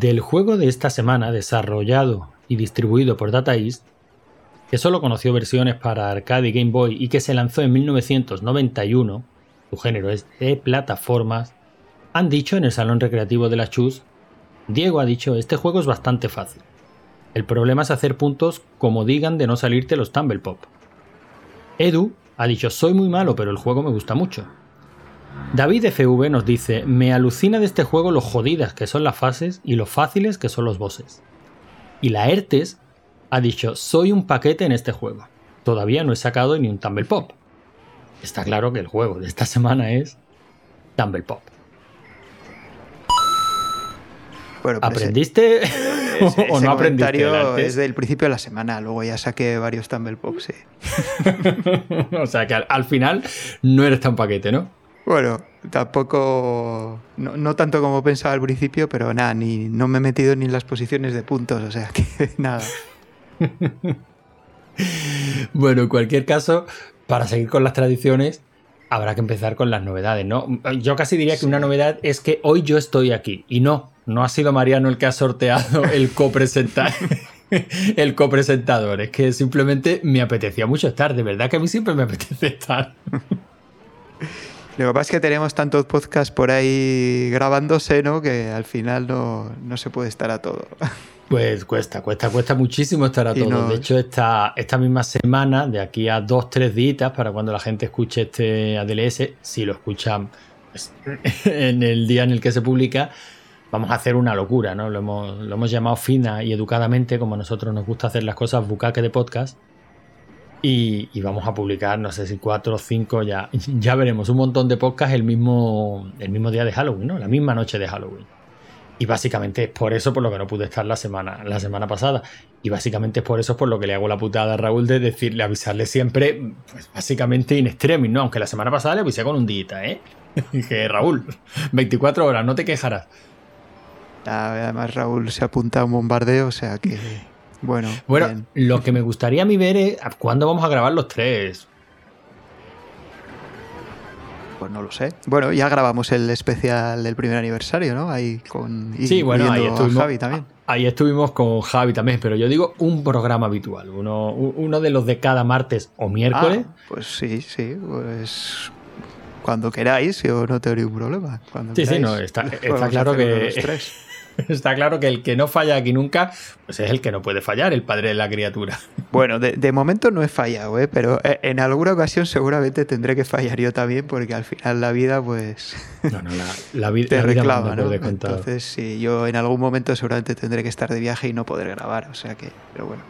Del juego de esta semana, desarrollado y distribuido por Data East, que solo conoció versiones para arcade y Game Boy y que se lanzó en 1991, su género es de plataformas, han dicho en el salón recreativo de la Chus, Diego ha dicho, este juego es bastante fácil. El problema es hacer puntos como digan de no salirte los Tumble Pop. Edu ha dicho, soy muy malo, pero el juego me gusta mucho. David FV nos dice, me alucina de este juego lo jodidas que son las fases y lo fáciles que son los bosses. Y la ERTES ha dicho, soy un paquete en este juego. Todavía no he sacado ni un Tumble Pop. Está claro que el juego de esta semana es Tumble Pop. ¿Aprendiste o no aprendiste? Es del principio de la semana, luego ya saqué varios Tumble Pops. o sea que al, final no eres tan paquete, ¿no? Bueno, tampoco. No, tanto como pensaba al principio, pero nada, ni, no me he metido ni en las posiciones de puntos, o sea que nada. bueno, en cualquier caso, para seguir con las tradiciones, habrá que empezar con las novedades, ¿no? Yo casi diría que una novedad es que hoy yo estoy aquí. Y no, no ha sido Mariano el que ha sorteado el copresentador. el copresentador. Es que simplemente me apetecía mucho estar. De verdad que a mí siempre me apetece estar. Lo que pasa es que tenemos tantos podcasts por ahí grabándose, ¿no? Que al final no, no se puede estar a todo. Pues cuesta, cuesta, cuesta muchísimo estar a todo. De hecho, esta, esta misma semana, de aquí a dos, tres días, para cuando la gente escuche este ADLS, si lo escuchan pues, en el día en el que se publica, vamos a hacer una locura, ¿no? Lo hemos, lo hemos llamado fina y educadamente, como a nosotros nos gusta hacer las cosas, bucaque de podcast. Y, vamos a publicar, no sé si cuatro o cinco, ya, ya veremos, un montón de podcasts el mismo, el mismo día de Halloween, ¿no? La misma noche de Halloween. Y básicamente es por eso por lo que no pude estar la semana, la semana pasada. Y básicamente es por eso por lo que le hago la putada a Raúl de decirle, avisarle siempre, pues básicamente in extremis, ¿no? Aunque la semana pasada le avisé con un día, ¿eh? Dije, Raúl, 24 horas, no te quejarás. Además, Raúl se apunta a un bombardeo, o sea que. Bueno. Bueno, lo que me gustaría a mí ver es cuándo vamos a grabar los tres. Pues no lo sé. Bueno, ya grabamos el especial del primer aniversario, ¿no? Ahí con. Sí, bueno, ahí estuvimos, Javi también. Ahí estuvimos con Javi también, pero yo digo un programa habitual, uno, uno de los de cada martes o miércoles. Ah, pues sí, sí, pues cuando queráis, yo no tengo ningún problema. sí, sí, no, está, está claro que. Está claro que el que no falla aquí nunca, pues es el que no puede fallar, el padre de la criatura. Bueno, de, momento no he fallado, ¿eh? pero eh, en alguna ocasión seguramente tendré que fallar yo también, porque al final la vida, pues. No, no, la, vida te reclama, ¿no? Entonces, sí, yo en algún momento seguramente tendré que estar de viaje y no poder grabar, o sea que, pero bueno.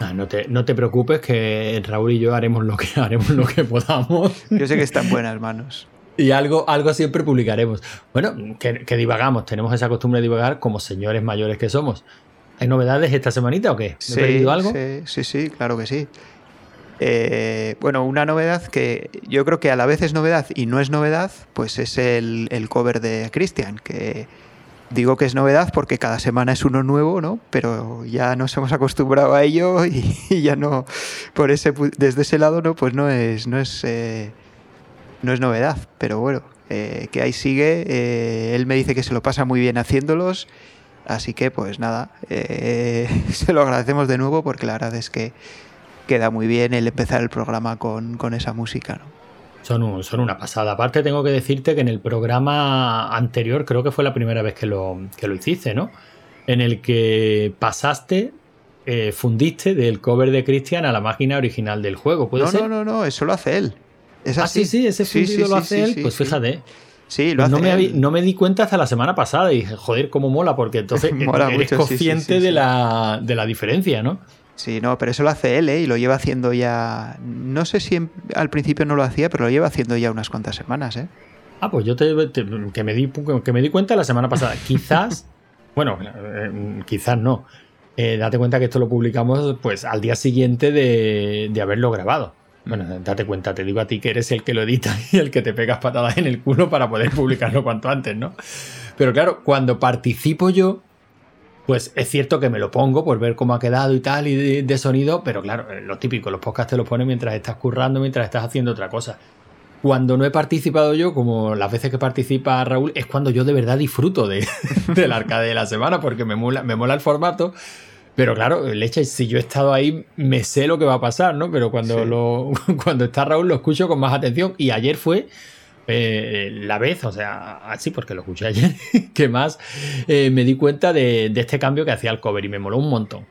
Ah, no, te, no te preocupes que Raúl y yo haremos lo que haremos lo que podamos. Yo sé que está en buenas manos. Y algo, algo siempre publicaremos. Bueno, que, divagamos, tenemos esa costumbre de divagar como señores mayores que somos. ¿Hay novedades esta semanita o qué? ¿Me he perdido algo? Sí, sí, claro que sí. Eh, bueno, una novedad que yo creo que a la vez es novedad y no es novedad, pues es el, cover de Christian, que digo que es novedad porque cada semana es uno nuevo, ¿no? Pero ya nos hemos acostumbrado a ello y, ya no, por ese, desde ese lado, ¿no? Pues no es, no es eh, no es novedad, pero bueno, eh, que ahí sigue. Eh, él me dice que se lo pasa muy bien haciéndolos. Así que, pues nada, eh, se lo agradecemos de nuevo porque la verdad es que queda muy bien el empezar el programa con, esa música, ¿no? Son, son, una pasada. Aparte, tengo que decirte que en el programa anterior, creo que fue la primera vez que lo, que lo hiciste, ¿no? En el que pasaste, fundiste del cover de Christian a la máquina original del juego. ¿Puede no, ser? no, no, no, eso lo hace él ah, sí, sí, ese fundido lo hace él. pues fíjate. Sí, lo no, me no, me di cuenta hasta la semana pasada y dije, joder, cómo mola, porque entonces eres consciente de, la, de la diferencia, ¿no? Sí, no, pero eso lo hace él, ¿eh? Y lo lleva haciendo ya. No sé si al principio no lo hacía, pero lo lleva haciendo ya unas cuantas semanas, ¿eh? Ah, pues yo te, que, me di, que me di cuenta la semana pasada. Quizás, bueno, eh, quizás no. Eh, date cuenta que esto lo publicamos pues al día siguiente de, de haberlo grabado. Bueno, date cuenta, te digo a ti que eres el que lo edita y el que te pegas patadas en el culo para poder publicarlo cuanto antes, ¿no? Pero claro, cuando participo yo, pues es cierto que me lo pongo por ver cómo ha quedado y tal, y de, sonido, pero claro, eh, lo típico, los podcasts te los pones mientras estás currando, mientras estás haciendo otra cosa. cuando no he participado yo, como las veces que participa Raúl, es cuando yo de verdad disfruto de, del arcade de la semana porque me mola, me mola el formato. Pero claro, leche, si yo he estado ahí, me sé lo que va a pasar, ¿no? Pero cuando, lo, cuando está Raúl lo escucho con más atención. Y ayer fue eh, la vez, o sea, así porque lo escuché ayer, que más eh, me di cuenta de, de, este cambio que hacía el cover y me moló un montón.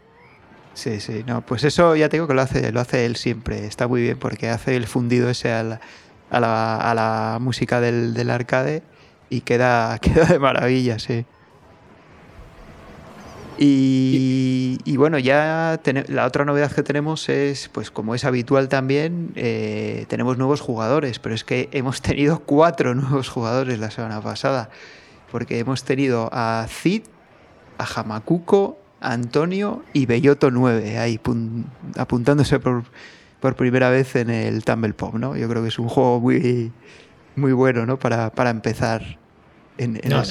Sí, sí, no, pues eso ya tengo que lo hace, lo hace él siempre, está muy bien porque hace el fundido ese a la, a la, a la música del, del, arcade y queda, queda de maravilla, sí. Y, y, bueno, ya la otra novedad que tenemos es, pues como es habitual también, eh, tenemos nuevos jugadores, pero es que hemos tenido cuatro nuevos jugadores la semana pasada, porque hemos tenido a Cid, a Hamakuko, a Antonio y Belloto 9, ahí apuntándose por, por, primera vez en el Tumble Pop, ¿no? Yo creo que es un juego muy, muy bueno, ¿no? Para, para empezar en, en no,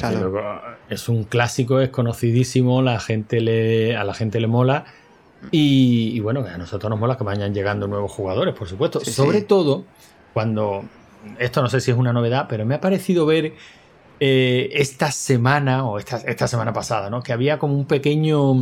Es un clásico, es conocidísimo, la gente le, a la gente le mola. Y, y, bueno, a nosotros nos mola que vayan llegando nuevos jugadores, por supuesto. Sí, Sobre sí. todo cuando. Esto no sé si es una novedad, pero me ha parecido ver eh, esta semana, o esta, esta, semana pasada, ¿no? Que había como un pequeño.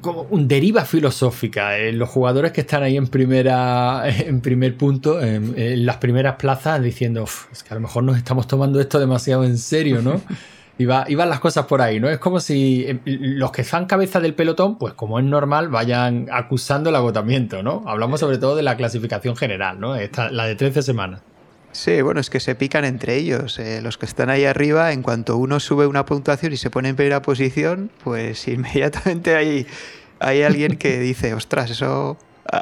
Como un deriva filosófica en los jugadores que están ahí en primera en primer punto en, en las primeras plazas diciendo es que a lo mejor nos estamos tomando esto demasiado en serio no Iba, iban las cosas por ahí, ¿no? Es como si eh, los que están cabeza del pelotón, pues como es normal, vayan acusando el agotamiento, ¿no? Hablamos sobre todo de la clasificación general, ¿no? Esta, la de 13 semanas. Sí, bueno, es que se pican entre ellos. Eh, los que están ahí arriba, en cuanto uno sube una puntuación y se pone en primera posición, pues inmediatamente hay, hay alguien que dice, ostras, eso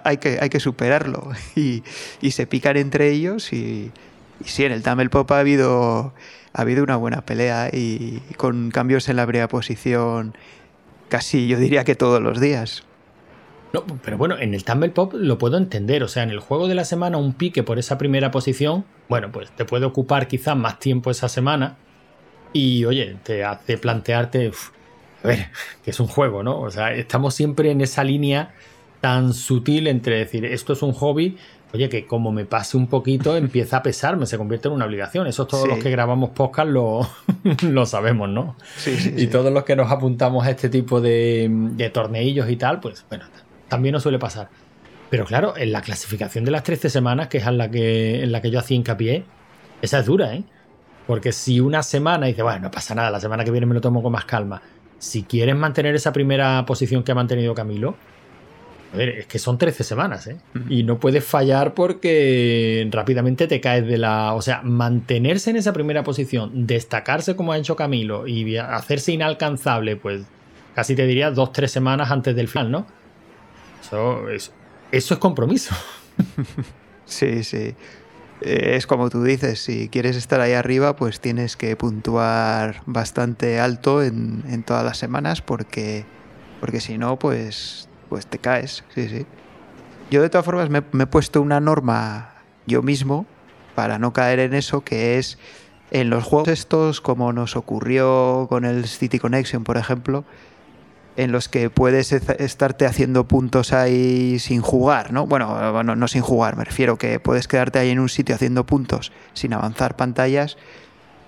hay que, hay que superarlo. Y, y se pican entre ellos y, y sí, en el Tamel Pop ha habido ha habido una buena pelea y con cambios en la primera posición casi yo diría que todos los días. No, pero bueno, en el Tumble Pop lo puedo entender. O sea, en el juego de la semana, un pique por esa primera posición, bueno, pues te puede ocupar quizás más tiempo esa semana. Y oye, te hace plantearte, uf, a ver, que es un juego, ¿no? O sea, estamos siempre en esa línea tan sutil entre decir, esto es un hobby, oye, que como me pase un poquito, empieza a pesarme, se convierte en una obligación. Eso todos sí. los que grabamos podcast lo, lo sabemos, ¿no? Sí, sí, y todos los que nos apuntamos a este tipo de, de torneillos y tal, pues bueno, también nos suele pasar. Pero claro, en la clasificación de las 13 semanas, que es en la que, en la que yo hacía hincapié, esa es dura, ¿eh? Porque si una semana dice, bueno, no pasa nada, la semana que viene me lo tomo con más calma. Si quieres mantener esa primera posición que ha mantenido Camilo, a ver, es que son 13 semanas, ¿eh? Uh -huh. Y no puedes fallar porque rápidamente te caes de la. O sea, mantenerse en esa primera posición, destacarse como ha hecho Camilo y hacerse inalcanzable, pues casi te diría dos, tres semanas antes del final, ¿no? Eso es, compromiso. Sí, sí. Es como tú dices, si quieres estar ahí arriba, pues tienes que puntuar bastante alto en, en todas las semanas porque, porque si no, pues pues te caes, sí, sí. Yo de todas formas me, he puesto una norma yo mismo para no caer en eso, que es en los juegos estos, como nos ocurrió con el City Connection, por ejemplo, en los que puedes estarte haciendo puntos ahí sin jugar, ¿no? Bueno, bueno, no sin jugar, me refiero que puedes quedarte ahí en un sitio haciendo puntos sin avanzar pantallas.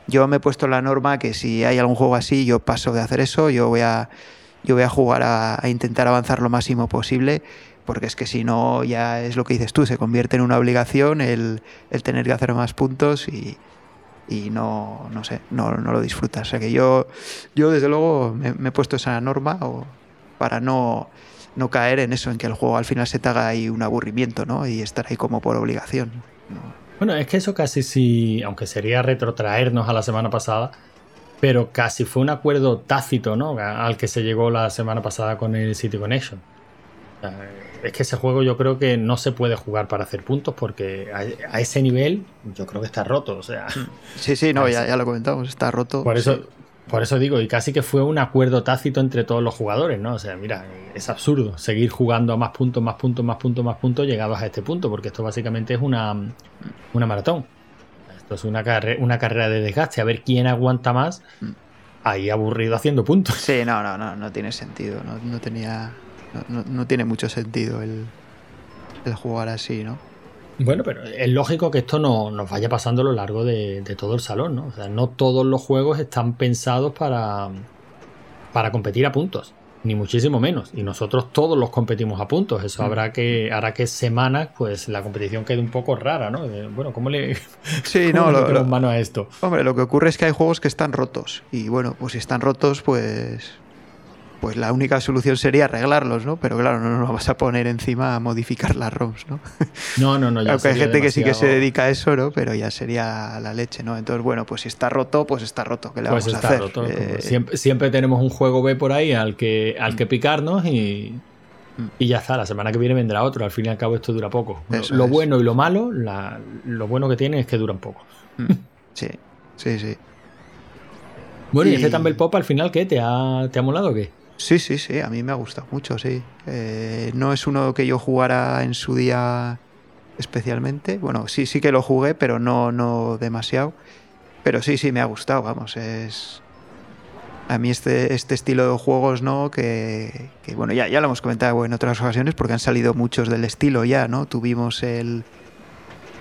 Yo me he puesto la norma que si hay algún juego así, yo paso de hacer eso, yo voy a yo voy a jugar a, a, intentar avanzar lo máximo posible, porque es que si no, ya es lo que dices tú, se convierte en una obligación el, el tener que hacer más puntos y, y no, no sé, no, no, lo disfrutas. O sea que yo, yo desde luego me, he puesto esa norma para no, no caer en eso, en que el juego al final se te haga ahí un aburrimiento, ¿no? Y estar ahí como por obligación. ¿no? Bueno, es que eso casi sí, aunque sería retrotraernos a la semana pasada, pero casi fue un acuerdo tácito, ¿no? Al que se llegó la semana pasada con el City Connection. Es que ese juego yo creo que no se puede jugar para hacer puntos porque a, ese nivel yo creo que está roto. O sea, sí, sí, no, ya, ya lo comentamos, está roto. Por eso, sí. por eso digo, y casi que fue un acuerdo tácito entre todos los jugadores, ¿no? O sea, mira, es absurdo seguir jugando a más puntos, más puntos, más puntos, más puntos llegados a este punto, porque esto básicamente es una, una maratón. Esto es una, carre una carrera de desgaste, a ver quién aguanta más ahí aburrido haciendo puntos. Sí, no, no, no, no tiene sentido, no, no tenía, no, no, tiene mucho sentido el, el, jugar así, ¿no? Bueno, pero es lógico que esto no nos vaya pasando a lo largo de, todo el salón, ¿no? O sea, no todos los juegos están pensados para, para competir a puntos, ni muchísimo menos. Y nosotros todos los competimos a puntos. Eso mm. habrá que, hará que semanas, pues la competición quede un poco rara, ¿no? Bueno, ¿cómo le, sí, no, lo, mano a esto? Hombre, lo que ocurre es que hay juegos que están rotos. Y bueno, pues si están rotos, pues pues la única solución sería arreglarlos, ¿no? Pero claro, no nos vas a poner encima a modificar las ROMs, ¿no? No, no, no. Ya Aunque hay gente que sí que se dedica a eso, ¿no? Pero ya sería la leche, ¿no? Entonces, bueno, pues si está roto, pues está roto. ¿Qué le pues vamos a hacer? Roto. Eh, siempre, siempre, tenemos un juego B por ahí al que, al que picarnos y, mm. y ya está. La semana que viene vendrá otro. Al fin y al cabo esto dura poco. lo bueno y lo malo, lo bueno que tiene es que duran poco. Mm. Sí, sí, sí. Bueno, ¿y, este Tumble Pop al final qué? ¿Te ha, te ha molado o qué? Sí, sí, sí, a mí me ha gustado mucho, sí. Eh, no es uno que yo jugara en su día especialmente. Bueno, sí, sí que lo jugué, pero no, no demasiado. Pero sí, sí, me ha gustado, vamos, es... A mí este, este estilo de juegos, ¿no? Que, bueno, ya, ya lo hemos comentado en otras ocasiones porque han salido muchos del estilo ya, ¿no? Tuvimos el,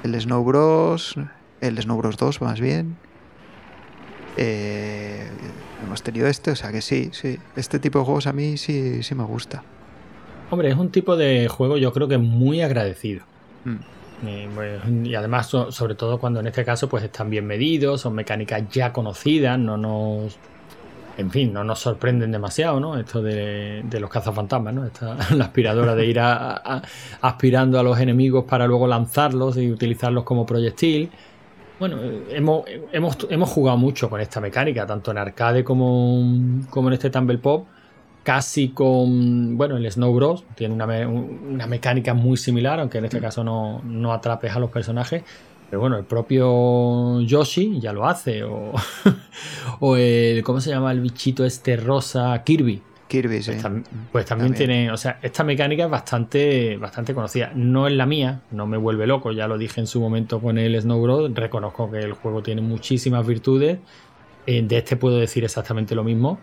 el Snow Bros, el Snow Bros 2 más bien. Eh, hemos tenido este, o sea que sí, sí. Este tipo de juegos a mí sí, sí me gusta. Hombre, es un tipo de juego yo creo que muy agradecido. Mm. Pues, y, además, sobre todo cuando en este caso pues están bien medidos, son mecánicas ya conocidas, no nos... En fin, no nos sorprenden demasiado, ¿no? Esto de, los cazafantasmas, ¿no? Esta, la aspiradora de ir aspirando a los enemigos para luego lanzarlos y utilizarlos como proyectil. Bueno, hemos, hemos, hemos, jugado mucho con esta mecánica, tanto en arcade como, como en este Tumble Pop. Casi con, bueno, el Snow Bros. Tiene una, una mecánica muy similar, aunque en este caso no, no atrapes a los personajes. Pero bueno, el propio Yoshi ya lo hace. O, o el, ¿cómo se llama el bichito este rosa? Kirby Kirby, pues, pues también, tiene, o sea, esta mecánica es bastante, bastante conocida. No es la mía, no me vuelve loco, ya lo dije en su momento con el Snow Bros. Reconozco que el juego tiene muchísimas virtudes. Eh, de este puedo decir exactamente lo mismo.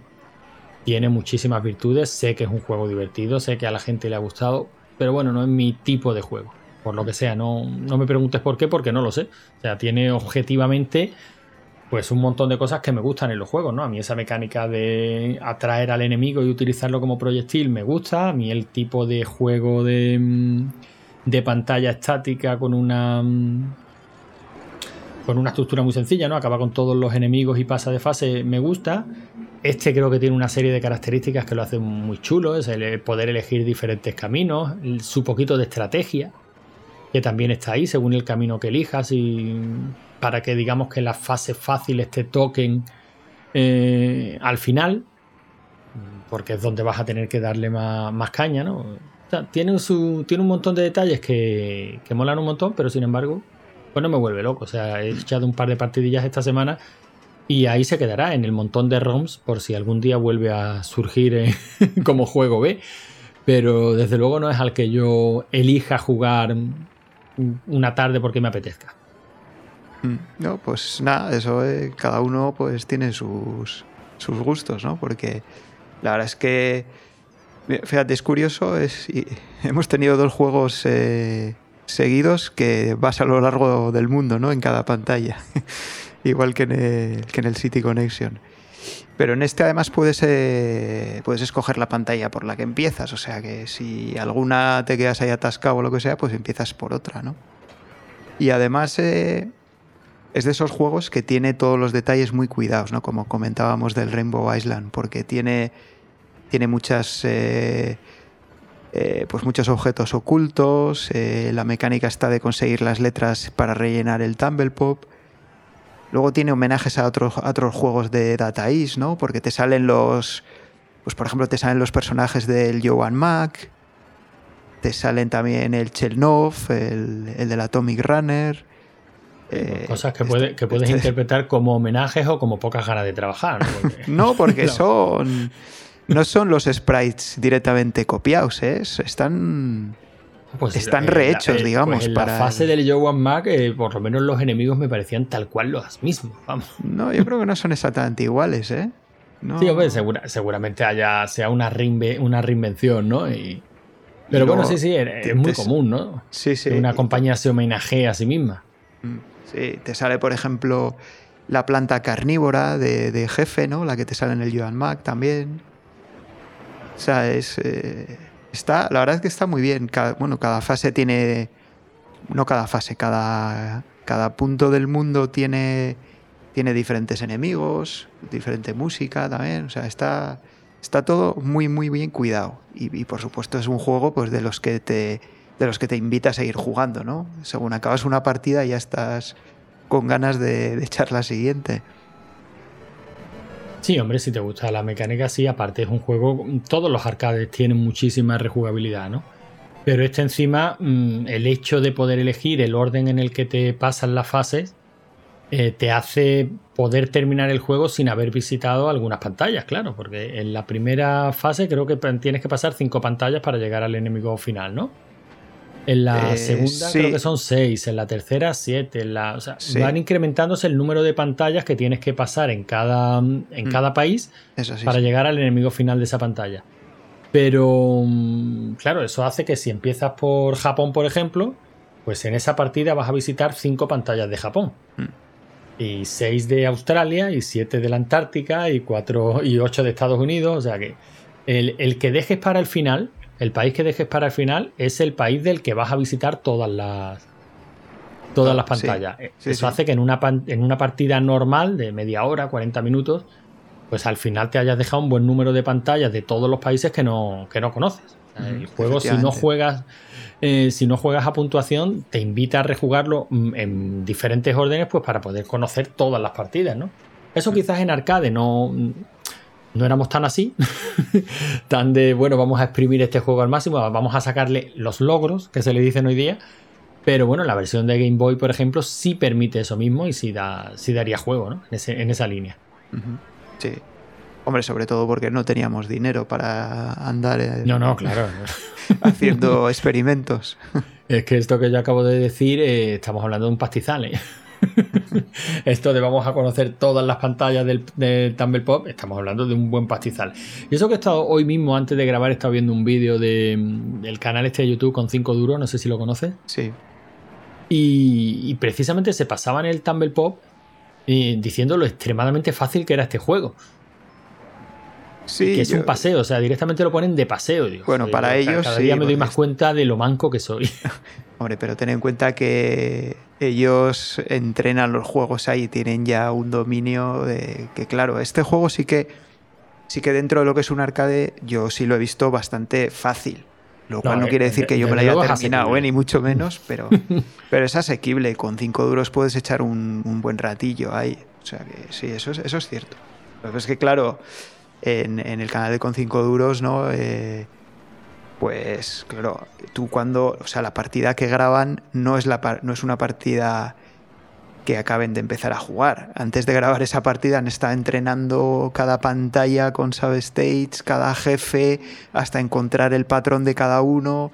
Tiene muchísimas virtudes, sé que es un juego divertido, sé que a la gente le ha gustado, pero bueno, no es mi tipo de juego. Por lo que sea, no, no me preguntes por qué, porque no lo sé. O sea, tiene objetivamente pues un montón de cosas que me gustan en los juegos, ¿no? A mí esa mecánica de atraer al enemigo y utilizarlo como proyectil me gusta. A mí el tipo de juego de, mm, de pantalla estática con una mm, con una estructura muy sencilla, ¿no? Acaba con todos los enemigos y pasa de fase, me gusta. Este creo que tiene una serie de características que lo hacen muy chulo, es el poder elegir diferentes caminos, su poquito de estrategia, que también está ahí según el camino que elijas y para que digamos que las fases fáciles te toquen eh, al final, porque es donde vas a tener que darle más, caña, ¿no? tiene, su, tiene un montón de detalles que, que molan un montón, pero sin embargo, pues no me vuelve loco. O sea, he echado un par de partidillas esta semana y ahí se quedará en el montón de ROMs por si algún día vuelve a surgir como juego B. Pero desde luego no es al que yo elija jugar una tarde porque me apetezca. Mm. No, pues nada, eso eh, cada uno pues tiene sus, sus gustos, ¿no? Porque la verdad es que, fíjate, es curioso, es, hemos tenido dos juegos eh, seguidos que vas a lo largo del mundo, ¿no? En cada pantalla, igual que en, el, que en el City Connection. Pero en este además puedes, eh, puedes escoger la pantalla por la que empiezas, o sea que si alguna te quedas ahí atascado o lo que sea, pues empiezas por otra, ¿no? Y además es de esos juegos que tiene todos los detalles muy cuidados, ¿no? Como comentábamos del Rainbow Island, porque tiene, tiene muchas... Eh, eh, pues muchos objetos ocultos, eh, la mecánica está de conseguir las letras para rellenar el Tumble Pop. Luego tiene homenajes a otros, otros juegos de Data East, ¿no? Porque te salen los. Pues por ejemplo, te salen los personajes del Joan Mac. Te salen también el Chelnov, el, el del Atomic Runner. Eh, Cosas que, puede, que puedes este interpretar como homenajes o como pocas ganas de trabajar. No, porque, son. No son los sprites directamente copiados, ¿eh? Están. Pues están rehechos, eh, digamos. Pues en para la fase del Joan Mac, por lo menos los enemigos me parecían tal cual los mismos. Vamos. No, yo creo que no son exactamente iguales, ¿eh? Sí, hombre, seguramente haya, sea una, una reinvención, ¿no? Y, Pero bueno, sí, sí, es muy común, ¿no? Sí, sí. Que una compañía se homenajee a sí misma. Mm, te sale, por ejemplo, la planta carnívora de, jefe, ¿no? La que te sale en el Joan Mac también. O sea, es. Eh, está, la verdad es que está muy bien. Cada, bueno, cada fase tiene. No cada fase, cada, cada punto del mundo tiene, tiene diferentes enemigos, diferente música también. O sea, está, está todo muy, muy bien cuidado. Y, por supuesto es un juego pues, de los que te de los que te invita a seguir jugando, ¿no? Según acabas una partida ya estás con ganas de, echar la siguiente. Sí, hombre, si te gusta la mecánica, sí, aparte es un juego, todos los arcades tienen muchísima rejugabilidad, ¿no? Pero este encima, mm, el hecho de poder elegir el orden en el que te pasan las fases, eh, te hace poder terminar el juego sin haber visitado algunas pantallas, claro, porque en la primera fase creo que tienes que pasar cinco pantallas para llegar al enemigo final, ¿no? En la eh, segunda creo que son seis, en la tercera siete, la, o sea, van incrementándose el número de pantallas que tienes que pasar en cada, en mm. cada país para llegar al enemigo final de esa pantalla. Pero mm, claro, eso hace que si empiezas por Japón, por ejemplo, pues en esa partida vas a visitar cinco pantallas de Japón. Mm. Y seis de Australia, y siete de la Antártica, y cuatro y ocho de Estados Unidos. O sea que el, el que dejes para el final el país que dejes para el final es el país del que vas a visitar todas las todas las pantallas. Eso hace que en una, en una partida normal de media hora, 40 minutos, pues al final te hayas dejado un buen número de pantallas de todos los países que no, que no conoces. el juego, si no juegas, eh, si no juegas a puntuación, te invita a rejugarlo mm, en diferentes órdenes, pues para poder conocer todas las partidas, ¿no? Eso quizás en arcade no no éramos tan así, tan de, bueno, vamos a exprimir este juego al máximo, vamos a sacarle los logros que se le dicen hoy día. Pero bueno, la versión de Game Boy, por ejemplo, sí permite eso mismo y sí, da, sí daría juego, ¿no? En, esa línea. Sí. Hombre, sobre todo porque no teníamos dinero para andar eh, no, no, claro. haciendo experimentos. Es que esto que yo acabo de decir, eh, estamos hablando de un pastizal. ¿eh? Esto de vamos a conocer todas las pantallas del, Tumble Pop, estamos hablando de un buen pastizal. Y eso que he estado hoy mismo, antes de grabar, he estado viendo un vídeo del canal este de YouTube con 5 duros, no sé si lo conoces. Sí. Y, precisamente se pasaba en el Tumble Pop eh, diciendo lo extremadamente fácil que era este juego. Sí, que es un paseo, o sea, directamente lo ponen de paseo. bueno, para ellos. Cada día me doy más cuenta de lo manco que soy. Hombre, pero ten en cuenta que ellos entrenan los juegos ahí, tienen ya un dominio de que, claro, este juego sí que, sí que dentro de lo que es un arcade, yo sí lo he visto bastante fácil. Lo cual no, quiere decir que yo me lo haya terminado, ¿eh? ni mucho menos, pero, pero es asequible. Con cinco duros puedes echar un, buen ratillo ahí. O sea que sí, eso es, eso es cierto. Lo que es que, claro, en, el canal de Con cinco duros, ¿no? Eh, pues claro, tú cuando, o sea, la partida que graban no es, la, no es una partida que acaben de empezar a jugar. Antes de grabar esa partida han estado entrenando cada pantalla con substates, cada jefe, hasta encontrar el patrón de cada uno.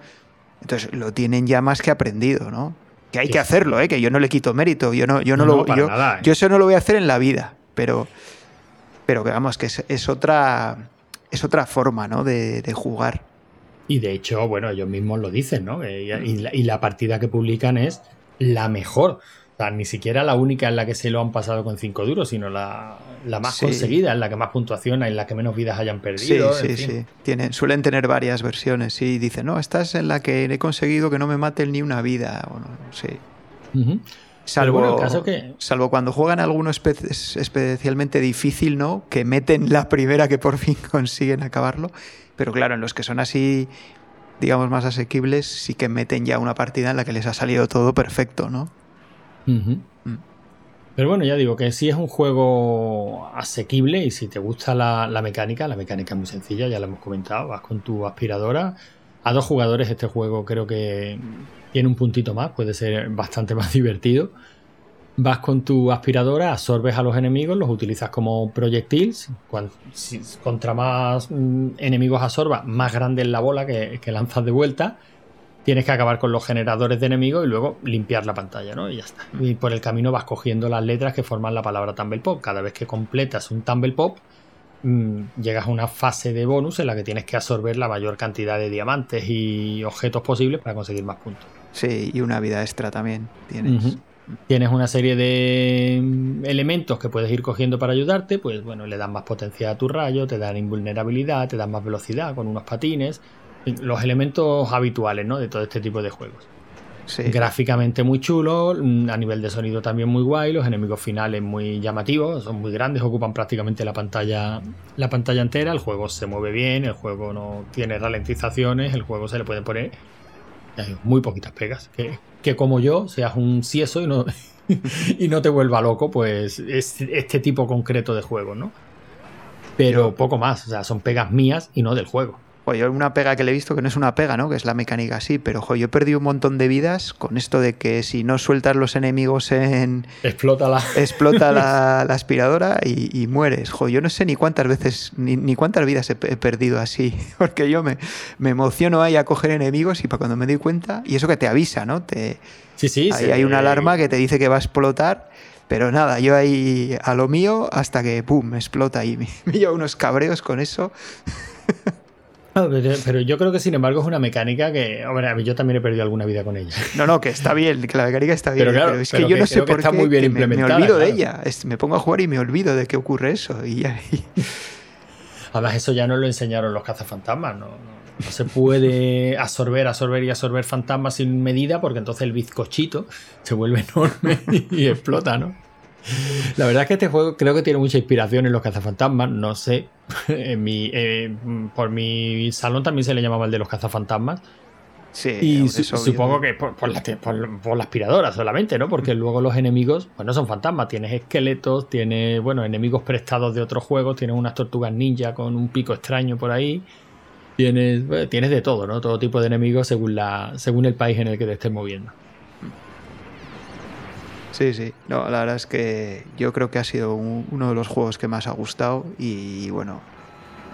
Entonces lo tienen ya más que aprendido, ¿no? Que hay que hacerlo, ¿eh? que yo no le quito mérito. Yo no, yo no, lo, yo, ¿eh? yo, eso no lo voy a hacer en la vida, pero, pero que vamos, que es, otra, es otra forma ¿no? de, de jugar. Y de hecho, bueno, ellos mismos lo dicen, ¿no? Y la, partida que publican es la mejor. O sea, ni siquiera la única en la que se lo han pasado con cinco duros, sino la, más conseguida, en la que más puntuación, en la que menos vidas hayan perdido. Sí, sí, sí. Tienen, suelen tener varias versiones. Sí, dicen, no, esta es en la que he conseguido que no me maten ni una vida. Bueno, sí. Salvo, que... salvo cuando juegan alguno especialmente difícil, ¿no? Que meten la primera que por fin consiguen acabarlo. Pero claro, en los que son así, digamos, más asequibles, sí que meten ya una partida en la que les ha salido todo perfecto, ¿no? Mm. Pero bueno, ya digo que sí es un juego asequible y si te gusta la, mecánica, la mecánica es muy sencilla, ya lo hemos comentado, vas con tu aspiradora. A dos jugadores este juego creo que tiene un puntito más, puede ser bastante más divertido. Vas con tu aspiradora, absorbes a los enemigos, los utilizas como proyectiles. contra más mm, enemigos absorbas, más grande es la bola que, lanzas de vuelta. Tienes que acabar con los generadores de enemigos y luego limpiar la pantalla, ¿no? Y ya está. Y por el camino vas cogiendo las letras que forman la palabra Tumble Pop. Cada vez que completas un Tumble Pop, mm, llegas a una fase de bonus en la que tienes que absorber la mayor cantidad de diamantes y objetos posibles para conseguir más puntos. Sí, y una vida extra también tienes. Tienes una serie de mm, elementos que puedes ir cogiendo para ayudarte, pues bueno, le dan más potencia a tu rayo, te dan invulnerabilidad, te dan más velocidad con unos patines, los elementos habituales, ¿no? De todo este tipo de juegos. Gráficamente muy chulo, mm, a nivel de sonido también muy guay, los enemigos finales muy llamativos, son muy grandes, ocupan prácticamente la pantalla, la pantalla entera, el juego se mueve bien, el juego no tiene ralentizaciones, el juego se le puede poner hay muy poquitas pegas, que, que como yo seas un cieso y no, y no te vuelva loco, pues es este tipo concreto de juego, ¿no? Pero poco más, o sea, son pegas mías y no del juego. Oye, una pega que le he visto que no es una pega, ¿no? Que es la mecánica así, pero jo, yo he perdido un montón de vidas con esto de que si no sueltas los enemigos en. Explota la. Explota la, aspiradora y, mueres. Jo, yo no sé ni cuántas veces, ni, cuántas vidas he, perdido así. Porque yo me, me, emociono ahí a coger enemigos y para cuando me doy cuenta. Y eso que te avisa, ¿no? Te, sí, sí. Ahí hay una alarma que te dice que va a explotar. Pero nada, yo ahí a lo mío hasta que ¡pum! explota y me, me llevo unos cabreos con eso. Pero yo creo que sin embargo es una mecánica que, hombre, yo también he perdido alguna vida con ella. No, no, que está bien, que la mecánica está bien. Pero, claro, es que yo no sé por está qué muy bien implementada, me, olvido de ella. me pongo a jugar y me olvido de que ocurre eso. Y, Además, eso ya no lo enseñaron los cazafantasmas, no, no, se puede absorber, absorber y absorber fantasmas sin medida porque entonces el bizcochito se vuelve enorme y explota, ¿no? La verdad es que este juego creo que tiene mucha inspiración en los cazafantasmas. No sé. En mi, eh, por mi salón también se le llamaba el de los cazafantasmas. Sí, y supongo que por, la, por, aspiradora solamente, ¿no? Porque luego los enemigos, pues no son fantasmas, tienes esqueletos, tienes, bueno, enemigos prestados de otros juegos, tienes unas tortugas ninja con un pico extraño por ahí, tienes, tienes de todo, ¿no? Todo tipo de enemigos según, la, según el país en el que te estés moviendo. Sí, sí. No, la verdad es que yo creo que ha sido uno de los juegos que más ha gustado y bueno,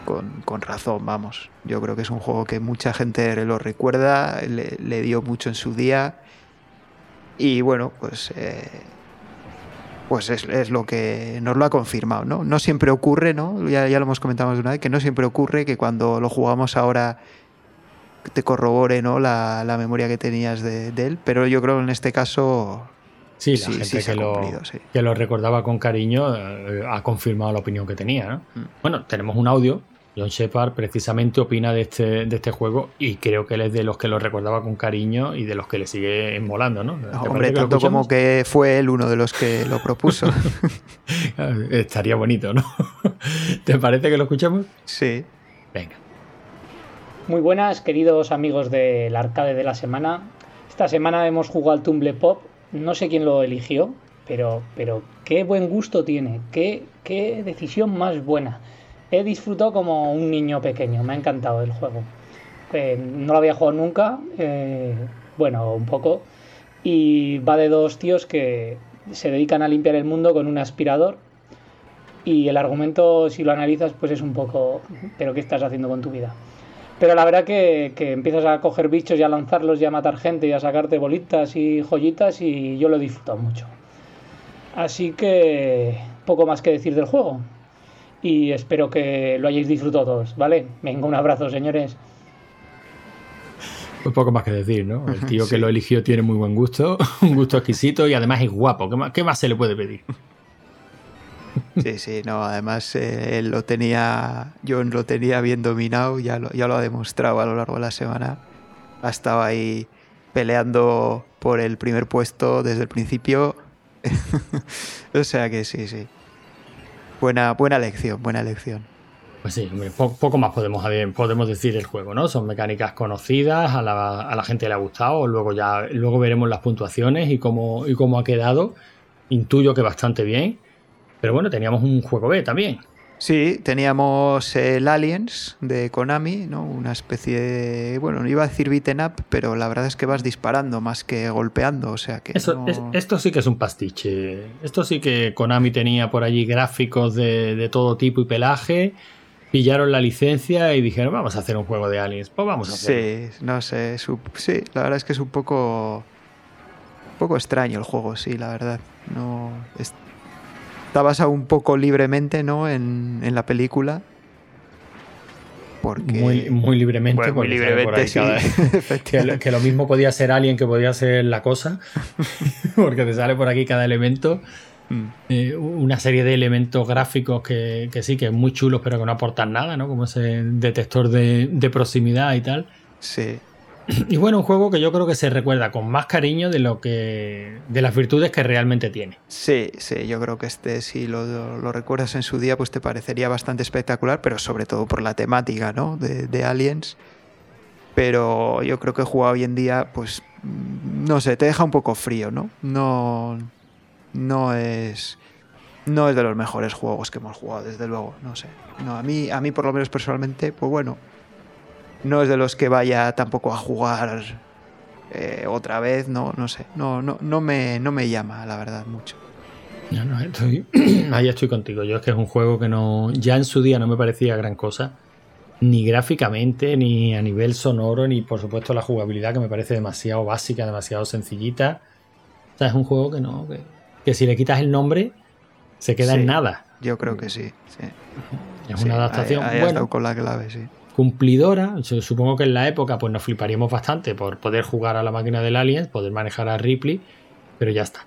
con, razón, vamos. Yo creo que es un juego que mucha gente lo recuerda, le, dio mucho en su día y bueno, pues, eh, pues es, lo que nos lo ha confirmado, ¿no? No siempre ocurre, ¿no? Ya, ya lo hemos comentado de una vez, que no siempre ocurre que cuando lo jugamos ahora te corrobore ¿no? la, memoria que tenías de, de, él, pero yo creo que en este caso Sí, la gente que, lo, que, lo, recordaba con cariño eh, ha confirmado la opinión que tenía. Mm. Bueno, tenemos un audio. John Shepard precisamente opina de este, de este juego y creo que él es de los que lo recordaba con cariño y de los que le sigue molando, ¿no? Hombre, tanto como que fue él uno de los que lo propuso. Estaría bonito, ¿no? ¿Te parece que lo escuchamos? Sí. Venga. Muy buenas, queridos amigos del arcade de la semana. Esta semana hemos jugado al Tumble Pop no sé quién lo eligió, pero, pero qué buen gusto tiene, qué, qué decisión más buena. He disfrutado como un niño pequeño, me ha encantado el juego. Eh, no lo había jugado nunca, eh, bueno, un poco, y va de dos tíos que se dedican a limpiar el mundo con un aspirador. Y el argumento, si lo analizas, pues es un poco, pero ¿qué estás haciendo con tu vida? Pero la verdad que, que, empiezas a coger bichos y a lanzarlos y a matar gente y a sacarte bolitas y joyitas y yo lo he disfrutado mucho. Así que poco más que decir del juego. Y espero que lo hayáis disfrutado todos, ¿vale? Venga, un abrazo, señores. Pues poco más que decir, ¿no? El tío que lo eligió tiene muy buen gusto, un gusto exquisito y además es guapo. ¿Qué más, qué más se le puede pedir? Sí, sí, no, además eh, él lo tenía, John lo tenía bien dominado, ya lo, ya lo ha demostrado a lo largo de la semana. Ha estado ahí peleando por el primer puesto desde el principio. o sea que sí, sí. Buena, buena lección, buena lección. Pues sí, poco más podemos, podemos decir del juego, ¿no? Son mecánicas conocidas, a la, a la gente le ha gustado, luego ya luego veremos las puntuaciones y cómo, y cómo ha quedado. Intuyo que bastante bien. Pero bueno, teníamos un juego B también. Sí, teníamos el Aliens de Konami, ¿no? Una especie de. Bueno, iba a decir beaten up, pero la verdad es que vas disparando más que golpeando, o sea que. esto sí que es un pastiche. Esto sí que Konami tenía por allí gráficos de, todo tipo y pelaje. Pillaron la licencia y dijeron, vamos a hacer un juego de Aliens. Pues vamos a hacerlo. Sí, no sé. sí, la verdad es que es un poco. Un poco extraño el juego, sí, la verdad. No. Está basado un poco libremente, ¿no? En, en la película. Porque... Muy, muy libremente. muy libremente, sí. que, lo, mismo podía ser alguien que podía ser la cosa. porque te sale por aquí cada elemento. Mm. Eh, una serie de elementos gráficos que, que, sí, que es muy chulos, pero que no aportan nada, ¿no? Como ese detector de, de proximidad y tal. Sí. Y bueno, un juego que yo creo que se recuerda con más cariño de lo que. de las virtudes que realmente tiene. Sí, sí, yo creo que este, si lo, recuerdas en su día, pues te parecería bastante espectacular, pero sobre todo por la temática, ¿no? De, Aliens. Pero yo creo que jugado hoy en día, pues. No sé, te deja un poco frío, ¿no? No. No es. No es de los mejores juegos que hemos jugado, desde luego. No sé. No, a mí, a mí por lo menos personalmente, pues bueno no es de los que vaya tampoco a jugar eh, otra vez, no, no sé, no, no, no, me, no me llama, la verdad, mucho. no, estoy, ahí estoy contigo. Yo es que es un juego que no, ya en su día no me parecía gran cosa, ni gráficamente, ni a nivel sonoro, ni por supuesto la jugabilidad que me parece demasiado básica, demasiado sencillita. O sea, es un juego que no, que, si le quitas el nombre, se queda en nada. Yo creo que sí, sí. Es una adaptación. bueno, con la clave, sí cumplidora. Supongo que en la época pues nos fliparíamos bastante por poder jugar a la máquina del Alien, poder manejar a Ripley, pero ya está.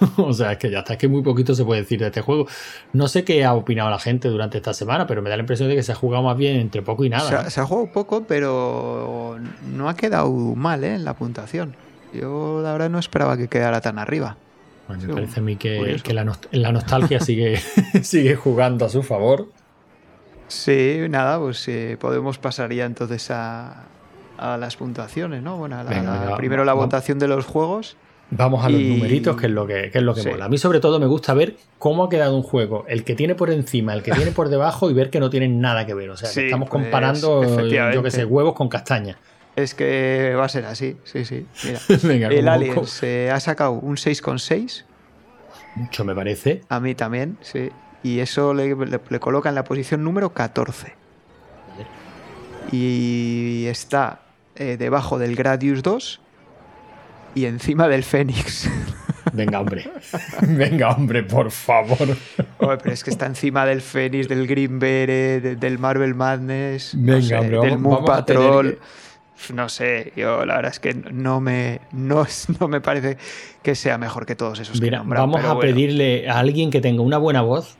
o sea, es que ya está, es que muy poquito se puede decir de este juego. No sé qué ha opinado la gente durante esta semana, pero me da la impresión de que se ha jugado más bien entre poco y nada. Se ha, jugado poco, pero no ha quedado mal ¿eh? en la puntuación. Yo la verdad no esperaba que quedara tan arriba. me parece a mí que, la, la, nostalgia sigue, sigue jugando a su favor. Sí, nada, pues eh, podemos pasar ya entonces a, las puntuaciones, ¿no? Bueno, primero la votación de los juegos. Vamos a los numeritos, que es lo que, es lo que mola. A mí sobre todo me gusta ver cómo ha quedado un juego, el que tiene por encima, el que tiene por debajo y ver que no tienen nada que ver. O sea, que estamos pues, comparando, yo que sé, huevos con castaña. Es que va a ser así, sí, sí. Mira, el Alien se ha sacado un 6,6. Mucho me parece. A mí también, sí y eso le, coloca en la posición número 14. Y está eh, debajo del Gradius 2 y encima del Fénix. Venga, hombre. Venga, hombre, por favor. pero es que está encima del Fénix, del Green Beret, del Marvel Madness, Venga, del Moon Patrol. No sé, yo la verdad es que no me, no, no me parece que sea mejor que todos esos Mira, que Vamos a pedirle a alguien que tenga una buena voz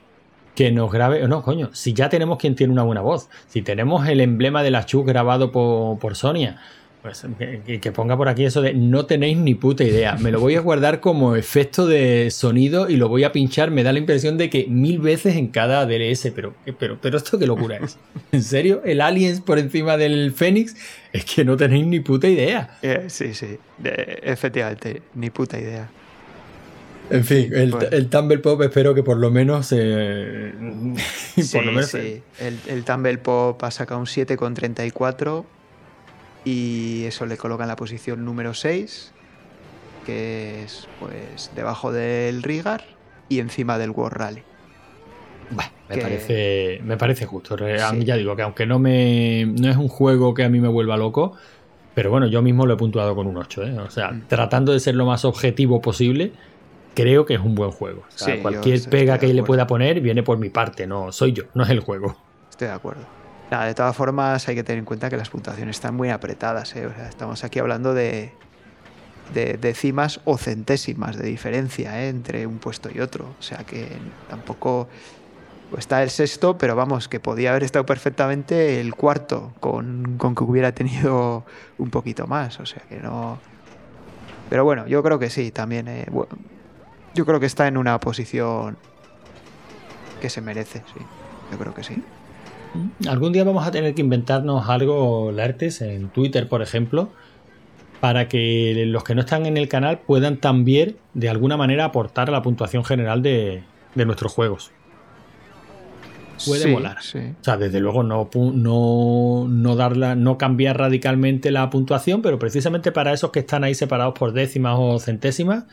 que nos grabe, no, coño, si ya tenemos quien tiene una buena voz, si tenemos el emblema de la Chu grabado por, Sonia, pues que, ponga por aquí eso de no tenéis ni puta idea. Me lo voy a guardar como efecto de sonido y lo voy a pinchar. Me da la impresión de que mil veces en cada DLS, pero, pero, pero esto qué locura es. ¿En serio? ¿El Aliens por encima del Fénix? Es que no tenéis ni puta idea. Eh, sí, sí, efectivamente, ni puta idea. En fin, el, el Tumble Pop espero que por lo menos. sí, sí. El, el Tumble Pop ha sacado un 7,34 y eso le coloca en la posición número 6, que es pues debajo del Rigar y encima del World Rally. me, parece, me parece justo. A mí ya digo que aunque no, me, no es un juego que a mí me vuelva loco, pero bueno, yo mismo lo he puntuado con un 8. ¿eh? O sea, mm. tratando de ser lo más objetivo posible creo que es un buen juego. cualquier pega que le pueda poner viene por mi parte, no soy yo, no es el juego. Estoy de acuerdo. de todas formas hay que tener en cuenta que las puntuaciones están muy apretadas. ¿eh? estamos aquí hablando de, de décimas o centésimas de diferencia ¿eh? entre un puesto y otro. O sea que tampoco está el sexto, pero vamos, que podía haber estado perfectamente el cuarto con, con que hubiera tenido un poquito más. O sea que no... Pero bueno, yo creo que sí, también. Eh, yo creo que está en una posición que se merece, sí. Yo creo que sí. Algún día vamos a tener que inventarnos algo, Lartes, en Twitter, por ejemplo, para que los que no están en el canal puedan también, de alguna manera, aportar a la puntuación general de, nuestros juegos. Puede volar. O sea, desde luego no, no, no, darla, no cambiar radicalmente la puntuación, pero precisamente para esos que están ahí separados por décimas o centésimas,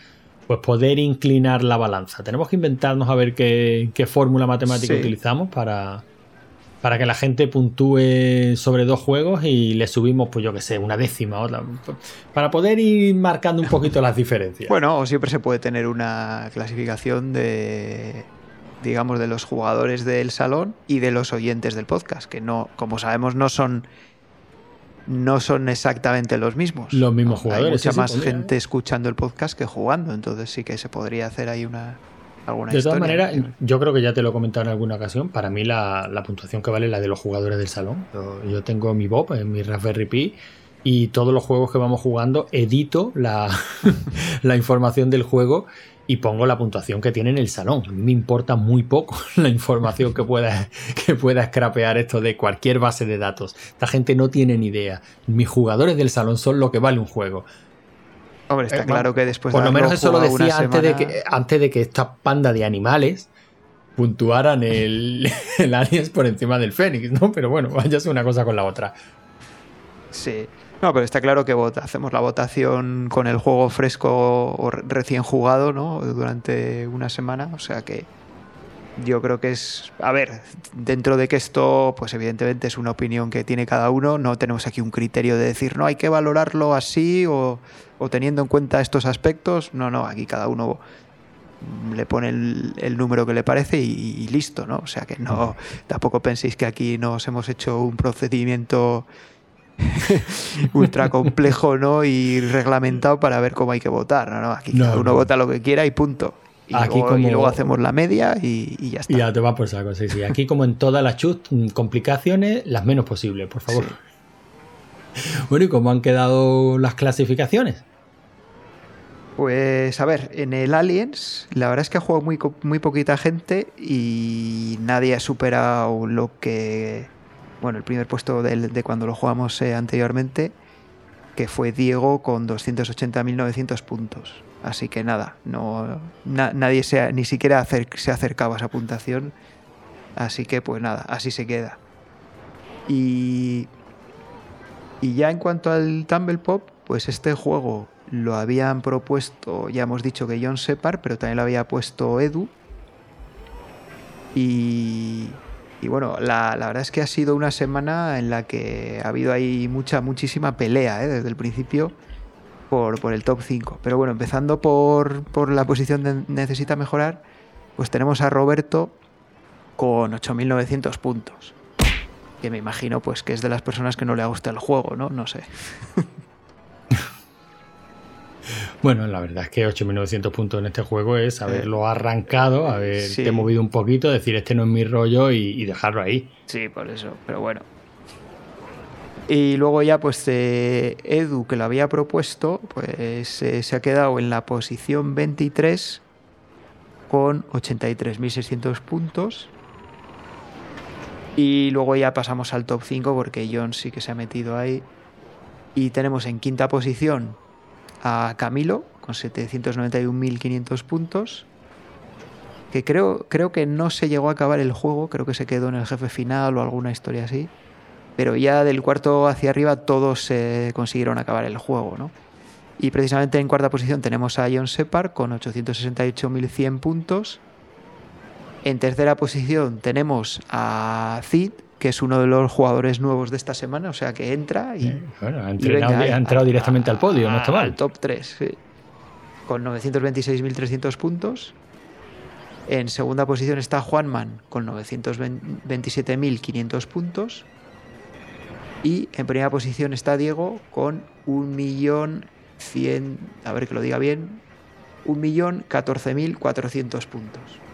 pues poder inclinar la balanza. Tenemos que inventarnos a ver qué, fórmula matemática utilizamos para, para que la gente puntúe sobre dos juegos y le subimos, pues yo que sé, una décima, otra, para poder ir marcando un poquito las diferencias. Bueno, o siempre se puede tener una clasificación de, digamos, de los jugadores del salón y de los oyentes del podcast, que no, como sabemos, no son no son exactamente los mismos. Los mismos jugadores. Hay mucha más gente escuchando el podcast que jugando, entonces sí que se podría hacer ahí una, de todas maneras, yo creo que ya te lo he comentado en alguna ocasión. Para mí, la, puntuación que vale es la de los jugadores del salón. Yo, tengo mi Bob en mi Raspberry Pi y todos los juegos que vamos jugando edito la, la información del juego y pongo la puntuación que tiene en el salón. A mí me importa muy poco la información que pueda, que pueda scrapear esto de cualquier base de datos. Esta gente no tiene ni idea. Mis jugadores del salón son lo que vale un juego. Hombre, está eh, claro que después Por lo menos eso lo decía antes, de que, antes de que esta panda de animales puntuaran el, el Aliens por encima del Fénix, ¿no? Pero bueno, vaya una cosa con la otra. Sí. No, pero está claro que hacemos la votación con el juego fresco o recién jugado, ¿no? Durante una semana. O sea que yo creo que es. A ver, dentro de que esto, pues evidentemente es una opinión que tiene cada uno, no tenemos aquí un criterio de decir, no, hay que valorarlo así o o teniendo en cuenta estos aspectos. No, no, aquí cada uno le pone el, número que le parece y, listo, ¿no? O sea que no, tampoco penséis que aquí nos hemos hecho un procedimiento ultra complejo, ¿no? Y reglamentado para ver cómo hay que votar, ¿no? Aquí cada uno vota lo que quiera y punto. Y, aquí luego, como... luego hacemos la media y, ya está. Y ya te va por saco, sí, sí. Aquí como en todas las chut, complicaciones, las menos posibles, por favor. Bueno, ¿y cómo han quedado las clasificaciones? Pues a ver, en el Aliens, la verdad es que ha jugado muy, muy poquita gente y nadie ha superado lo que. Bueno, el primer puesto de, cuando lo jugamos eh, anteriormente, que fue Diego con 280.900 puntos. Así que nada, no, nadie ni siquiera se ha acercado a esa puntuación. Así que pues nada, así se queda. Y y ya en cuanto al Tumble Pop, pues este juego lo habían propuesto, ya hemos dicho que John Separ, pero también lo había puesto Edu. Y, y bueno, la, verdad es que ha sido una semana en la que ha habido ahí mucha, muchísima pelea ¿eh? desde el principio por, por, el top 5. Pero bueno, empezando por, por la posición de necesita mejorar, pues tenemos a Roberto con 8.900 puntos que me imagino pues que es de las personas que no le gusta el juego, ¿no? No sé. Bueno, la verdad es que 8.900 puntos en este juego es haberlo arrancado, haberte movido un poquito, decir este no es mi rollo y, dejarlo ahí. Sí, por eso, pero bueno. Y luego ya pues eh, Edu, que lo había propuesto, pues eh, se ha quedado en la posición 23 con 83.600 puntos. Y luego ya pasamos al top 5 porque John sí que se ha metido ahí. Y tenemos en quinta posición a Camilo con 791.500 puntos. Que creo, creo que no se llegó a acabar el juego, creo que se quedó en el jefe final o alguna historia así. Pero ya del cuarto hacia arriba todos se consiguieron acabar el juego, ¿no? Y precisamente en cuarta posición tenemos a John Separ con 868.100 puntos. En tercera posición tenemos a Cid, que es uno de los jugadores nuevos de esta semana, o sea que entra y. bueno, ha, entrado directamente al podio, no está mal. Al top 3, sí. Con 926.300 puntos. En segunda posición está Juanman con 927.500 puntos. Y en primera posición está Diego con 1.100.000, a ver que lo diga bien, 1.014.400 puntos.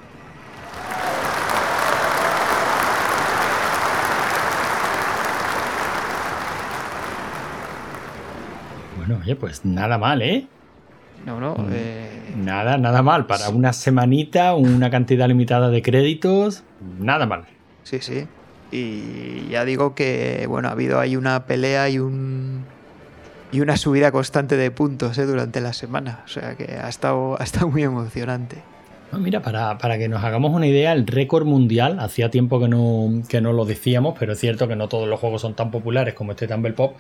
Bueno, oye, pues nada mal, ¿eh? No, no. Mm, eh, nada, nada mal. Para una semanita, una cantidad limitada de créditos, nada mal. Sí, sí. Y ya digo que, bueno, ha habido ahí una pelea y un. Y una subida constante de puntos ¿eh? durante la semana. O sea que ha estado, ha estado muy emocionante. mira, para, para, que nos hagamos una idea, el récord mundial, hacía tiempo que no, que no lo decíamos, pero es cierto que no todos los juegos son tan populares como este Tumble Pop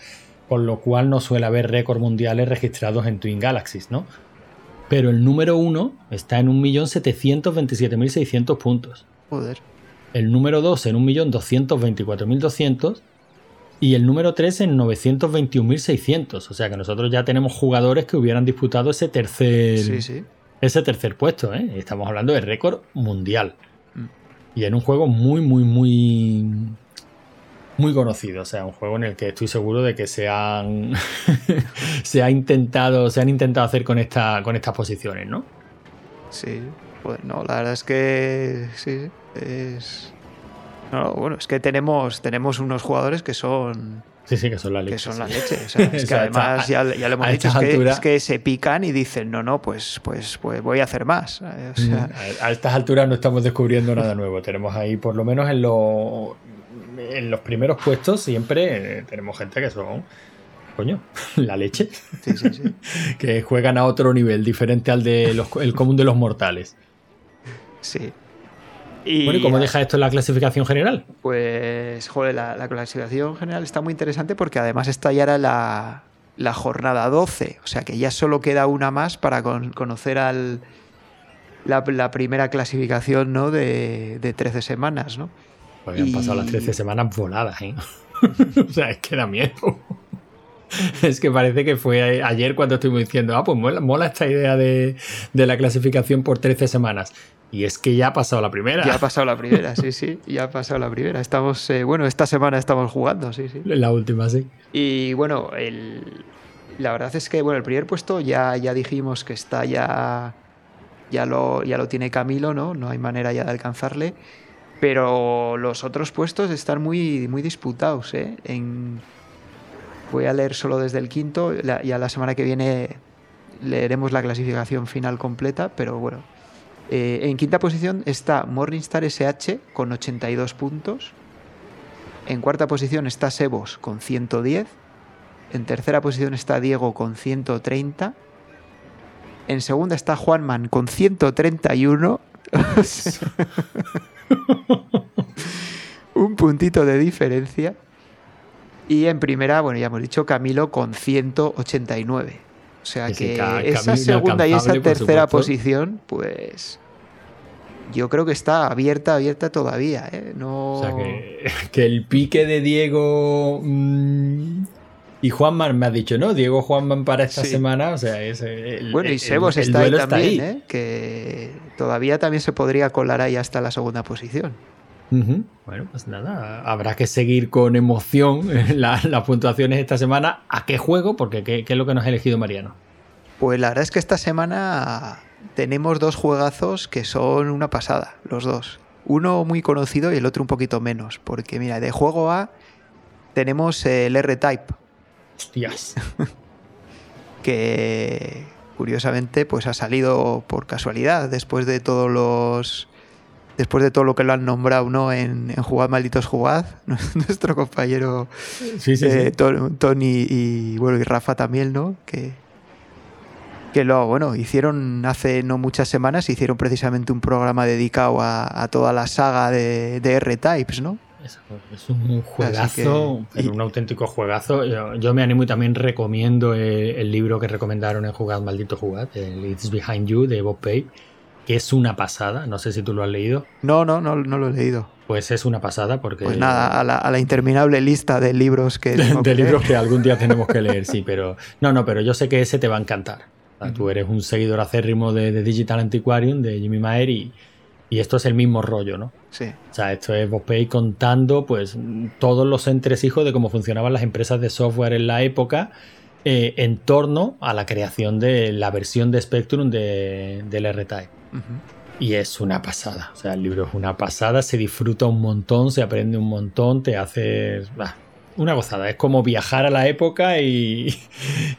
con lo cual no suele haber récords mundiales registrados en Twin Galaxies, ¿no? Pero el número uno está en 1.727.600 puntos. Joder. el número 2 en 1.224.200 y el número 3 en 921.600. O sea que nosotros ya tenemos jugadores que hubieran disputado ese tercer, Ese tercer puesto. ¿eh? Estamos hablando de récord mundial. Mm. Y en un juego muy, muy, muy muy conocido, o sea, un juego en el que estoy seguro de que se han se ha intentado, se han intentado hacer con esta con estas posiciones, ¿no? Sí, pues no, la verdad es que sí, es no, bueno, es que tenemos tenemos unos jugadores que son Sí, sí, que son la leche. Que son la leche. es que además, ya, ya lo hemos dicho, es que, se pican y dicen, no, no, pues, pues, pues voy a hacer más. Mm, a, estas alturas no estamos descubriendo nada nuevo. Tenemos ahí, por lo menos en, lo, en los primeros puestos siempre eh, tenemos gente que son, coño, la leche. Sí, sí, sí. que juegan a otro nivel, diferente al de los, el común de los mortales. Sí. Y, bueno, ¿y cómo deja esto en la clasificación general? Pues, joder, la, clasificación general está muy interesante porque además esta ya era la, la jornada 12, o sea que ya solo queda una más para conocer al, la, primera clasificación ¿no? de, de 13 semanas, ¿no? Habían pasado las 13 semanas voladas, ¿eh? o sea, es que da miedo. es que parece que fue ayer cuando estuvimos diciendo, ah, pues mola, esta idea de, la clasificación por 13 semanas. Y es que ya ha pasado la primera. Ya ha pasado la primera, sí, sí, ya ha pasado la primera. Estamos, eh, bueno, esta semana estamos jugando, sí, sí. La última, sí. Y bueno, el, la verdad es que, bueno, el primer puesto ya, ya dijimos que está ya, ya lo, ya lo tiene Camilo, ¿no? No hay manera ya de alcanzarle. Pero los otros puestos están muy, muy disputados. ¿eh? Voy a leer solo desde el quinto. ya la semana que viene leeremos la clasificación final completa. Pero bueno. Eh, en quinta posición está Morningstar SH con 82 puntos. En cuarta posición está Sebos con 110. En tercera posición está Diego con 130. En segunda está Juanman con 131. un puntito de diferencia. Y en primera, bueno, ya hemos dicho Camilo con 189. O sea que esa segunda y esa tercera posición, pues yo creo que está abierta, abierta todavía. ¿eh? No... O sea que, el pique de Diego mm, y Juanman me ha dicho, no, Diego Juanman para esta semana, o sea, es el, Bueno, y Sebos está ahí también, ¿eh? que todavía también se podría colar ahí hasta la segunda posición. Bueno, pues nada, habrá que seguir con emoción las puntuaciones esta semana. ¿A qué juego? Porque ¿qué, es lo que nos ha elegido Mariano? Pues la verdad es que esta semana tenemos dos juegazos que son una pasada, los dos. Uno muy conocido y el otro un poquito menos. Porque mira, de juego A tenemos el R-Type. Hostias. que curiosamente pues ha salido por casualidad después de todos los después de todo lo que lo han nombrado ¿no? en, en Jugad Malditos Jugad, nuestro compañero eh, Tony y, bueno, y Rafa también, ¿no? Que, que lo bueno, hicieron hace no muchas semanas, hicieron precisamente un programa dedicado a, toda la saga de, de R-Types, ¿no? Es un juegazo, un auténtico juegazo. Yo, me animo y también recomiendo el, libro que recomendaron en Jugad Maldito Jugad, el It's Behind You de Bob Pay que es una pasada. No sé si tú lo has leído. No, no, no, no lo he leído. Pues es una pasada porque... Pues nada, a la, interminable lista de libros que... De, libros que algún día tenemos que leer, sí, pero... No, no, pero yo sé que ese te va a encantar. Tú eres un seguidor acérrimo de, Digital Antiquarium, de Jimmy Maher, y, esto es el mismo rollo, ¿no? Sí. O sea, esto es Pay contando pues todos los entresijos de cómo funcionaban las empresas de software en la época eh, en torno a la creación de la versión de Spectrum de, del R-Type. Y es una pasada. O sea, el libro es una pasada, se disfruta un montón, se aprende un montón, te hace. Una gozada. Es como viajar a la época y,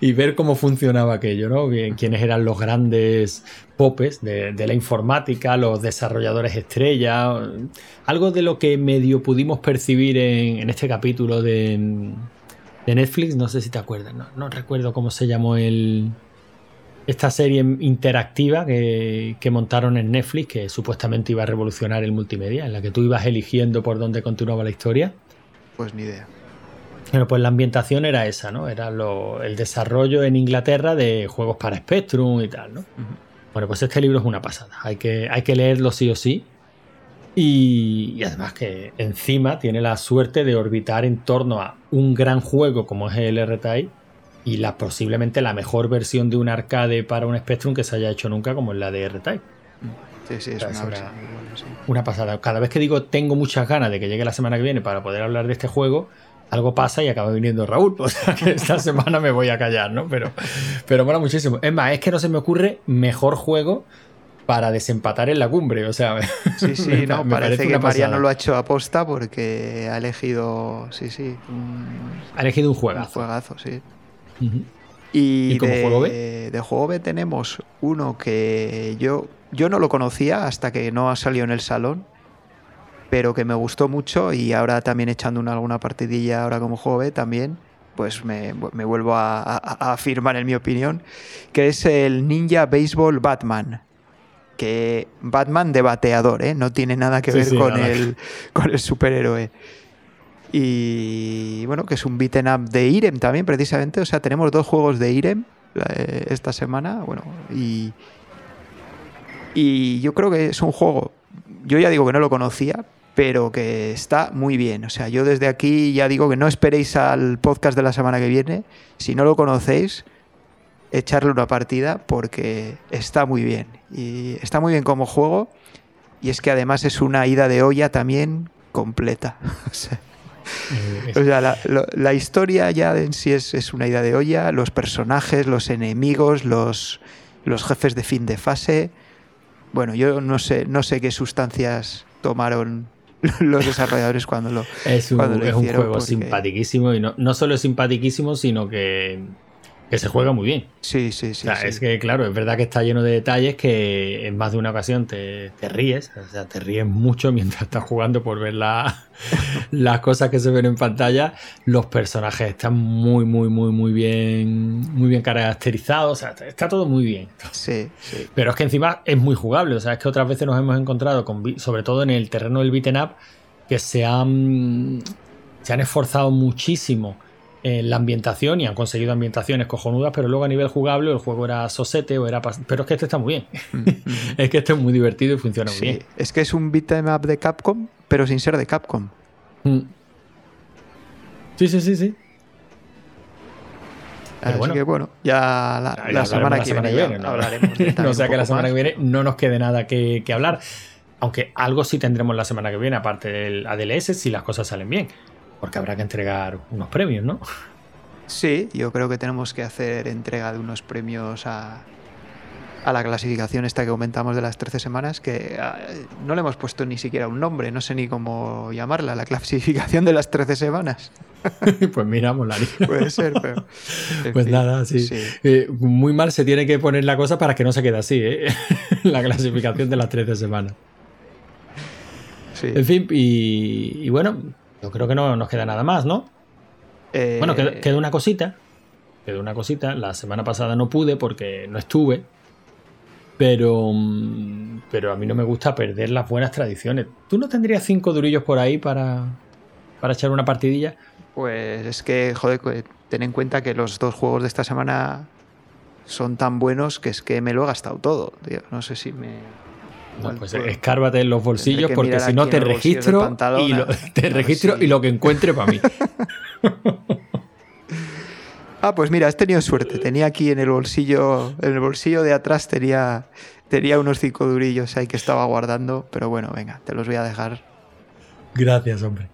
ver cómo funcionaba aquello, ¿no? Quiénes eran los grandes popes de, la informática, los desarrolladores estrella. Algo de lo que medio pudimos percibir en, este capítulo de, Netflix, no sé si te acuerdas, no recuerdo cómo se llamó el, esta serie interactiva que, montaron en Netflix, que supuestamente iba a revolucionar el multimedia, en la que tú ibas eligiendo por dónde continuaba la historia. Pues ni idea. Bueno, pues la ambientación era esa, ¿no? Era el desarrollo en Inglaterra de juegos para Spectrum y tal, ¿no? Bueno, pues este libro es una pasada. Hay que, hay que leerlo sí o sí. Y, además que encima tiene la suerte de orbitar en torno a un gran juego como es el R-Type y la, posiblemente la mejor versión de un arcade para un Spectrum que se haya hecho nunca como es la de R-Type. Sí, sí, es una, una pasada. Cada vez que digo tengo muchas ganas de que llegue la semana que viene para poder hablar de este juego, algo pasa y acaba viniendo Raúl. O sea que esta semana me voy a callar, ¿no? Pero, pero mola muchísimo. Es más, es que no se me ocurre mejor juego para desempatar en la cumbre. O sea, sí, sí, no, parece, que Mariano lo ha hecho a posta porque ha elegido, sí, sí. ha elegido un juegazo. Un juegazo, sí. Y, como juego B? De juego B tenemos uno que yo, yo no lo conocía hasta que no ha salido en el salón, pero que me gustó mucho y ahora también echando una, alguna partidilla ahora como juego B también, pues me, vuelvo a, a, afirmar en mi opinión, que es el Ninja Baseball Batman que Batman de bateador, ¿eh? no tiene nada que ver con, el, con el superhéroe. Y bueno, que es un beaten up de Irem también, precisamente. O sea, tenemos dos juegos de Irem eh, esta semana. Bueno, y, y yo creo que es un juego, yo ya digo que no lo conocía, pero que está muy bien. O sea, yo desde aquí ya digo que no esperéis al podcast de la semana que viene. Si no lo conocéis, echarle una partida porque está muy bien. Y está muy bien como juego. Y es que además es una ida de olla también completa. o sea, la, historia ya en sí es, es, una ida de olla. Los personajes, los enemigos, los, los jefes de fin de fase. Bueno, yo no sé, no sé qué sustancias tomaron los desarrolladores cuando lo Es un, es un juego simpaticísimo y no, no solo es simpaticísimo, sino que que se juega muy bien. Sí, sí, sí, Es que, claro, es verdad que está lleno de detalles que en más de una ocasión te, ríes, o sea, te ríes mucho mientras estás jugando por ver las cosas que se ven en pantalla. Los personajes están muy, muy, muy, muy bien, muy bien caracterizados, o sea, está todo muy bien. Sí, sí. Pero es que encima es muy jugable, o sea, es que otras veces nos hemos encontrado, con, sobre todo en el terreno del beaten up, que se han, se han esforzado muchísimo en la ambientación y han conseguido ambientaciones cojonudas, pero luego a nivel jugable el juego era sosete o era... Pero es que este está muy bien. Mm, es que este es muy divertido y funciona muy bien. Es que es un beat'em up de Capcom, pero sin ser de Capcom. Mm. Sí, sí, sí, sí. Así bueno, que bueno, ya la, semana, que viene, ¿no? hablaremos. o sea que la semana que viene no nos quede nada que, que hablar. Aunque algo sí tendremos la semana que viene, aparte del ADLS, si las cosas salen bien porque habrá que entregar unos premios, ¿no? Sí, yo creo que tenemos que hacer entrega de unos premios a, la clasificación esta que comentamos de las 13 semanas, que ah, no le hemos puesto ni siquiera un nombre, no sé ni cómo llamarla, la clasificación de las 13 semanas. pues miramos la Puede ser, pero... Pues nada, sí. Eh, muy mal se tiene que poner la cosa para que no se quede así, ¿eh? la clasificación de las 13 semanas. Sí. En fin, y bueno, yo creo que no nos queda nada más, ¿no? Eh, bueno, queda, una cosita. Quedó una cosita. La semana pasada no pude porque no estuve. Pero, mm, pero a mí no me gusta perder las buenas tradiciones. ¿Tú no tendrías cinco durillos por ahí para, para echar una partidilla? Pues es que, joder, ten en cuenta que los dos juegos de esta semana son tan buenos que es que me lo he gastado todo. No sé si me, pues escárvate en los bolsillos porque si no te registro, y lo, te registro y lo que encuentre para mí. ah, pues mira, has tenido suerte. Tenía aquí en el bolsillo, en el bolsillo de atrás tenía, tenía unos cinco durillos ahí que estaba guardando, pero bueno, venga, te los voy a dejar. Gracias, hombre.